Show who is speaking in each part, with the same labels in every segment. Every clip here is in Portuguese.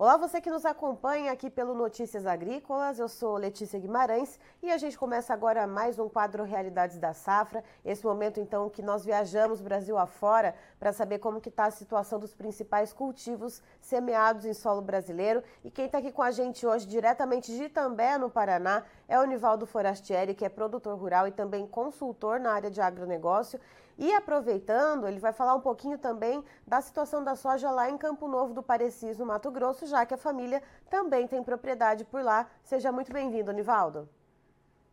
Speaker 1: Olá, você que nos acompanha aqui pelo Notícias Agrícolas. Eu sou Letícia Guimarães e a gente começa agora mais um quadro Realidades da Safra. Esse momento, então, que nós viajamos Brasil afora para saber como que está a situação dos principais cultivos semeados em solo brasileiro. E quem está aqui com a gente hoje, diretamente de Itambé, no Paraná, é o Nivaldo Forastieri, que é produtor rural e também consultor na área de agronegócio. E aproveitando, ele vai falar um pouquinho também da situação da soja lá em Campo Novo do Parecis, no Mato Grosso, já que a família também tem propriedade por lá. Seja muito bem-vindo, Nivaldo.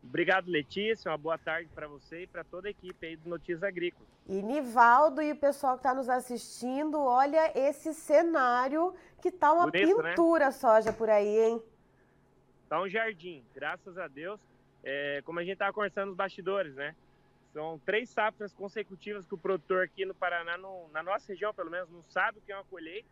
Speaker 2: Obrigado, Letícia. Uma boa tarde para você e para toda a equipe aí do Notícias Agrícolas.
Speaker 1: E Nivaldo e o pessoal que está nos assistindo, olha esse cenário que tá uma Bonito, né? pintura né? soja por aí, hein?
Speaker 2: Tá um jardim, graças a Deus. É, como a gente estava conversando nos bastidores, né? São três safras consecutivas que o produtor aqui no Paraná, na nossa região pelo menos, não sabe o que é uma colheita.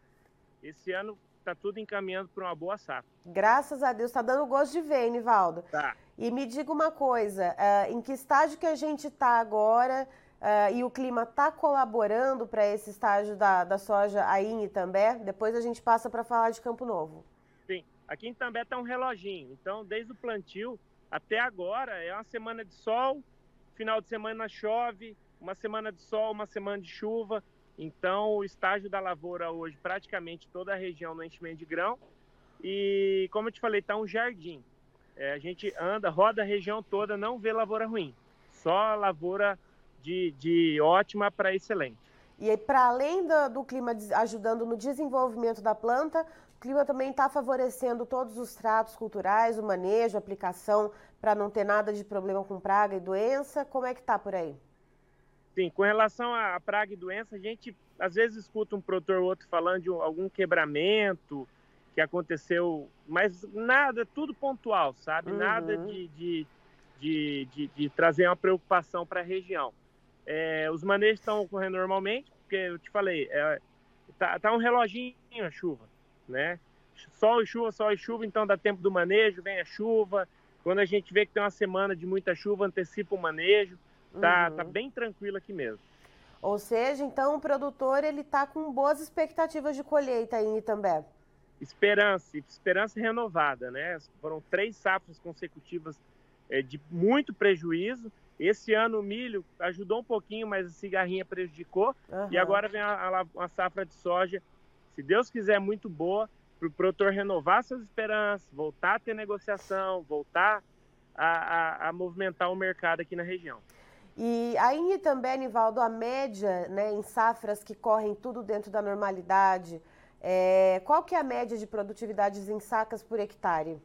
Speaker 2: Esse ano está tudo encaminhando para uma boa safra.
Speaker 1: Graças a Deus, está dando gosto de ver, Nivaldo.
Speaker 2: Tá.
Speaker 1: E me diga uma coisa, uh, em que estágio que a gente está agora uh, e o clima está colaborando para esse estágio da, da soja aí em Itambé? Depois a gente passa para falar de Campo Novo.
Speaker 2: Sim, aqui em Itambé está um reloginho. Então, desde o plantio até agora, é uma semana de sol, final de semana chove, uma semana de sol, uma semana de chuva. Então, o estágio da lavoura hoje, praticamente toda a região no enchimento de grão. E, como eu te falei, está um jardim. É, a gente anda, roda a região toda, não vê lavoura ruim. Só lavoura de, de ótima para excelente.
Speaker 1: E para além do, do, clima ajudando no desenvolvimento da planta, o clima também está favorecendo todos os tratos culturais, o manejo, a aplicação, para não ter nada de problema com praga e doença. Como é que está por aí?
Speaker 2: Sim, com relação à praga e doença, a gente às vezes escuta um produtor ou outro falando de algum quebramento que aconteceu, mas nada, tudo pontual, sabe? Uhum. Nada de, de, de, de trazer uma preocupação para a região. É, os manejos estão ocorrendo normalmente, porque eu te falei, é, tá, tá um reloginho a chuva, né? Sol e chuva, sol e chuva, então dá tempo do manejo, vem a chuva. Quando a gente vê que tem uma semana de muita chuva, antecipa o manejo. Tá, uhum. tá bem tranquilo aqui mesmo.
Speaker 1: Ou seja, então o produtor ele tá com boas expectativas de colheita aí em Itambé.
Speaker 2: Esperança, esperança renovada, né? Foram três safras consecutivas é, de muito prejuízo esse ano o milho ajudou um pouquinho, mas a cigarrinha prejudicou. Uhum. E agora vem a, a, a, safra de soja, se Deus quiser, muito boa, para o produtor renovar suas esperanças, voltar a ter negociação, voltar a, a, a movimentar o mercado aqui na região.
Speaker 1: E aí também, Nivaldo, a média né, em safras que correm tudo dentro da normalidade, é, qual que é a média de produtividades em sacas por hectare?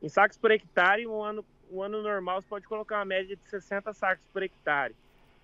Speaker 2: Em sacos por hectare, um ano um ano normal você pode colocar uma média de 60 sacos por hectare.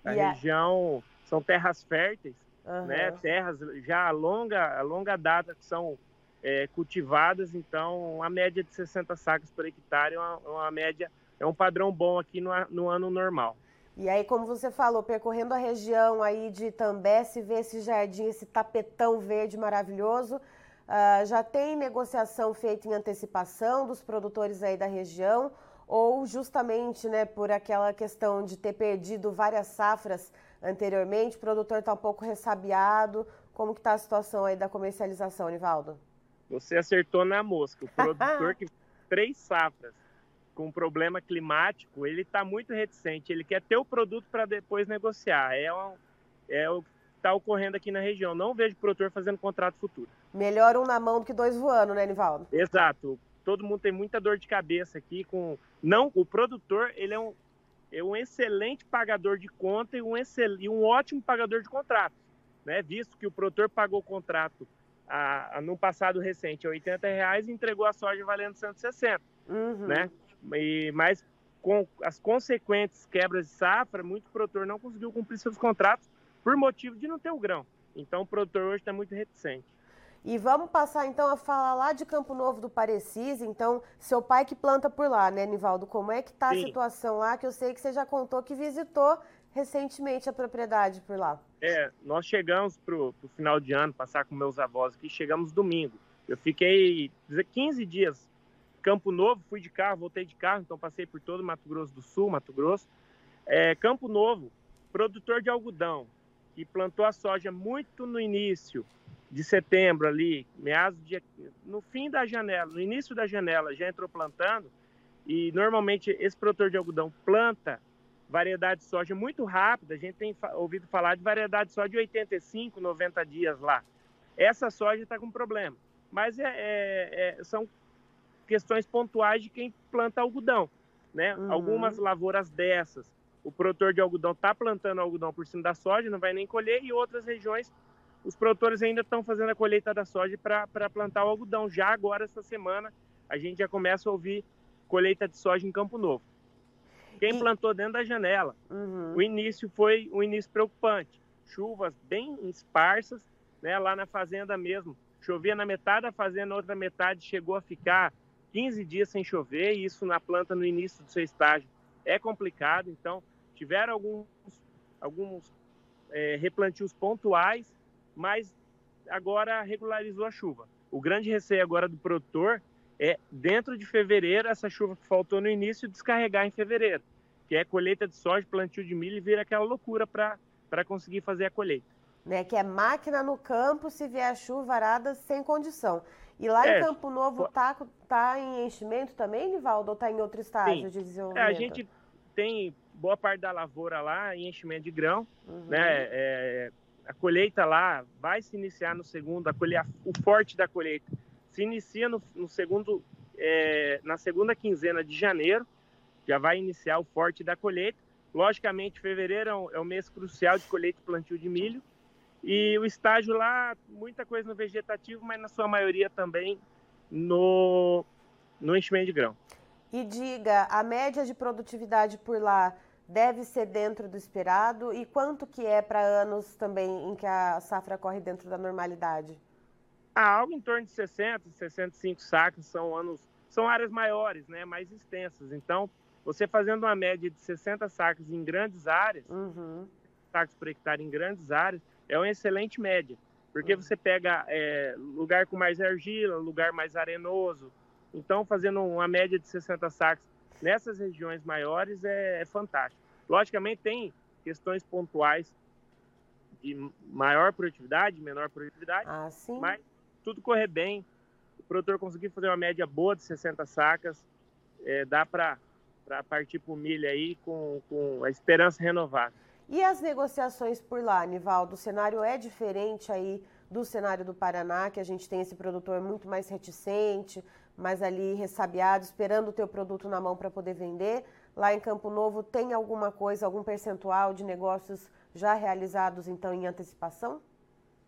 Speaker 2: A yeah. região são terras férteis, uhum. né? Terras já a longa, a longa data que são é, cultivadas, então a média de 60 sacos por hectare é uma, uma média, é um padrão bom aqui no, no ano normal.
Speaker 1: E aí, como você falou, percorrendo a região aí de Itambé, se vê esse jardim, esse tapetão verde maravilhoso. Uh, já tem negociação feita em antecipação dos produtores aí da região ou justamente né, por aquela questão de ter perdido várias safras anteriormente, o produtor está um pouco ressabiado. Como que está a situação aí da comercialização, Nivaldo?
Speaker 2: Você acertou na mosca. O produtor que três safras com problema climático, ele está muito reticente. Ele quer ter o produto para depois negociar. É, é o que está ocorrendo aqui na região. Não vejo o produtor fazendo contrato futuro.
Speaker 1: Melhor um na mão do que dois voando, né, Nivaldo?
Speaker 2: Exato. Todo mundo tem muita dor de cabeça aqui com não, o produtor ele é um, é um excelente pagador de conta e um, excel, e um ótimo pagador de contrato, né? Visto que o produtor pagou o contrato a, a, no passado recente a 80 reais e entregou a soja valendo 160, uhum. né? E, mas com as consequentes quebras de safra, muito produtor não conseguiu cumprir seus contratos por motivo de não ter o grão. Então o produtor hoje está muito reticente.
Speaker 1: E vamos passar então a falar lá de Campo Novo do Parecis. Então, seu pai que planta por lá, né, Nivaldo? Como é que está a situação lá? Que eu sei que você já contou que visitou recentemente a propriedade por lá.
Speaker 2: É, nós chegamos para o final de ano, passar com meus avós aqui, chegamos domingo. Eu fiquei 15 dias Campo Novo, fui de carro, voltei de carro, então passei por todo Mato Grosso do Sul, Mato Grosso. É, Campo Novo, produtor de algodão, que plantou a soja muito no início, de setembro ali, meados de no fim da janela, no início da janela já entrou plantando e normalmente esse produtor de algodão planta variedade de soja muito rápida. A gente tem ouvido falar de variedade de soja de 85, 90 dias lá. Essa soja está com problema, mas é, é, é, são questões pontuais de quem planta algodão, né? Uhum. Algumas lavouras dessas, o produtor de algodão está plantando algodão por cima da soja, não vai nem colher, e outras regiões os produtores ainda estão fazendo a colheita da soja para plantar o algodão. Já agora, essa semana, a gente já começa a ouvir colheita de soja em Campo Novo. Quem e... plantou dentro da janela, uhum. o início foi um início preocupante. Chuvas bem esparsas, né, lá na fazenda mesmo. Chovia na metade da fazenda, outra metade chegou a ficar 15 dias sem chover, e isso na planta no início do seu estágio é complicado. Então, tiveram alguns, alguns é, replantios pontuais mas agora regularizou a chuva. O grande receio agora do produtor é, dentro de fevereiro, essa chuva que faltou no início, descarregar em fevereiro, que é colheita de soja, plantio de milho e vira aquela loucura para conseguir fazer a colheita.
Speaker 1: Né, que é máquina no campo, se vier chuva arada, sem condição. E lá é, em Campo Novo está tá em enchimento também, Nivaldo, ou está em outro estágio sim. de desenvolvimento?
Speaker 2: É, a gente tem boa parte da lavoura lá em enchimento de grão, uhum. né? É, a colheita lá vai se iniciar no segundo, a colheita, o forte da colheita se inicia no, no segundo, é, na segunda quinzena de janeiro, já vai iniciar o forte da colheita. Logicamente, fevereiro é, um, é o mês crucial de colheita e plantio de milho. E o estágio lá, muita coisa no vegetativo, mas na sua maioria também no, no enchimento de grão.
Speaker 1: E diga, a média de produtividade por lá deve ser dentro do esperado e quanto que é para anos também em que a safra corre dentro da normalidade?
Speaker 2: Ah, algo em torno de 60, 65 sacas são anos, são áreas maiores, né, mais extensas. Então, você fazendo uma média de 60 sacas em grandes áreas, uhum. sacos por hectare em grandes áreas, é uma excelente média, porque uhum. você pega é, lugar com mais argila, lugar mais arenoso. Então, fazendo uma média de 60 sacas nessas regiões maiores é, é fantástico. Logicamente, tem questões pontuais de maior produtividade, menor produtividade, ah, mas tudo correr bem, o produtor conseguir fazer uma média boa de 60 sacas, é, dá para partir para o milho aí com, com a esperança renovada.
Speaker 1: E as negociações por lá, Nivaldo? O cenário é diferente aí do cenário do Paraná, que a gente tem esse produtor muito mais reticente, mais ali ressabiado, esperando o teu produto na mão para poder vender. Lá em Campo Novo tem alguma coisa, algum percentual de negócios já realizados então em antecipação?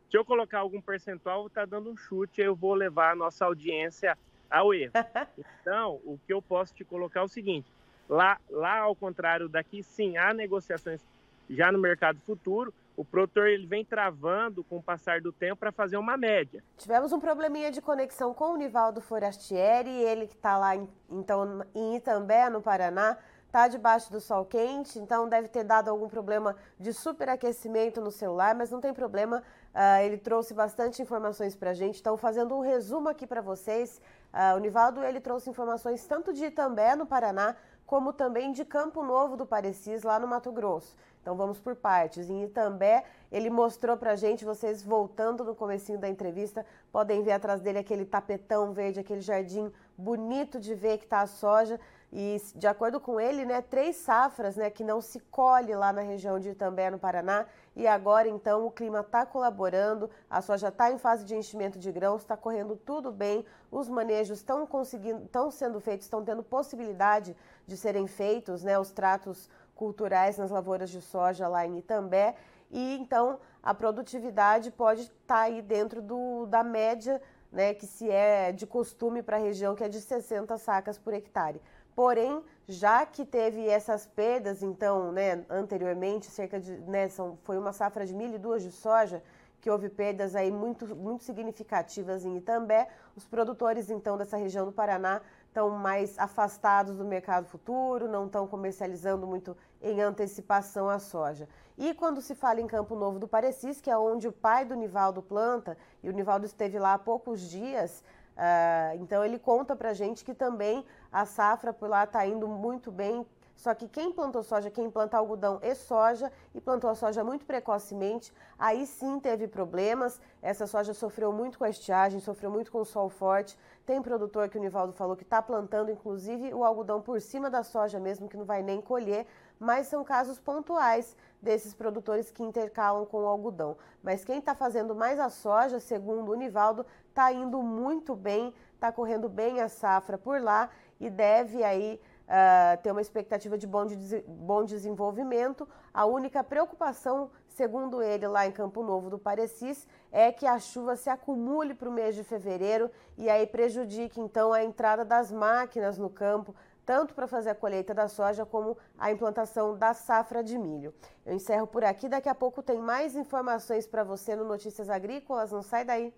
Speaker 2: Se eu colocar algum percentual, está dando um chute, eu vou levar a nossa audiência ao erro. então, o que eu posso te colocar é o seguinte: lá, lá ao contrário daqui, sim, há negociações já no mercado futuro, o produtor ele vem travando com o passar do tempo para fazer uma média.
Speaker 1: Tivemos um probleminha de conexão com o Nivaldo Forastieri, ele que está lá em, então, em Itambé, no Paraná, está debaixo do sol quente, então deve ter dado algum problema de superaquecimento no celular, mas não tem problema, uh, ele trouxe bastante informações para a gente, então fazendo um resumo aqui para vocês, uh, o Nivaldo ele trouxe informações tanto de Itambé, no Paraná, como também de Campo Novo do Parecis, lá no Mato Grosso. Então vamos por partes. Em Itambé, ele mostrou pra gente, vocês voltando no comecinho da entrevista, podem ver atrás dele aquele tapetão verde, aquele jardim bonito de ver que tá a soja. E de acordo com ele, né, três safras, né, que não se colhe lá na região de Itambé, no Paraná. E agora, então, o clima está colaborando, a soja está em fase de enchimento de grãos, está correndo tudo bem, os manejos estão conseguindo, estão sendo feitos, estão tendo possibilidade de serem feitos, né, os tratos culturais nas lavouras de soja lá em Itambé. E então a produtividade pode estar tá aí dentro do, da média né, que se é de costume para a região, que é de 60 sacas por hectare. Porém, já que teve essas perdas, então, né, anteriormente, cerca de, né, são, foi uma safra de milho e duas de soja, que houve perdas aí muito, muito significativas em Itambé, os produtores, então, dessa região do Paraná estão mais afastados do mercado futuro, não estão comercializando muito em antecipação a soja. E quando se fala em Campo Novo do Parecis, que é onde o pai do Nivaldo planta, e o Nivaldo esteve lá há poucos dias, uh, então ele conta para gente que também a safra por lá está indo muito bem, Só que quem plantou soja, quem planta algodão e soja e plantou a soja muito precocemente, aí sim teve problemas. Essa soja sofreu muito com a estiagem, sofreu muito com o sol forte. Tem produtor que o Nivaldo falou que está plantando, inclusive, o algodão por cima da soja mesmo, que não vai nem colher, mas são casos pontuais desses produtores que intercalam com o algodão. Mas quem está fazendo mais a soja, segundo o Nivaldo, está indo muito bem, está correndo bem a safra por lá e deve aí uh, ter uma expectativa de bom, de bom desenvolvimento. A única preocupação, segundo ele, lá em Campo Novo do Parecis, é que a chuva se acumule para o mês de fevereiro e aí prejudique então a entrada das máquinas no campo, tanto para fazer a colheita da soja como a implantação da safra de milho. Eu encerro por aqui, daqui a pouco tem mais informações para você no Notícias Agrícolas, não sai daí.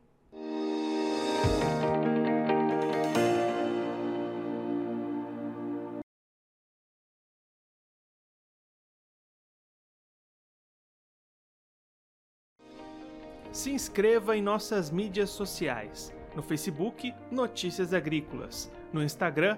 Speaker 3: se inscreva em nossas mídias sociais. No Facebook, Notícias Agrícolas. No Instagram,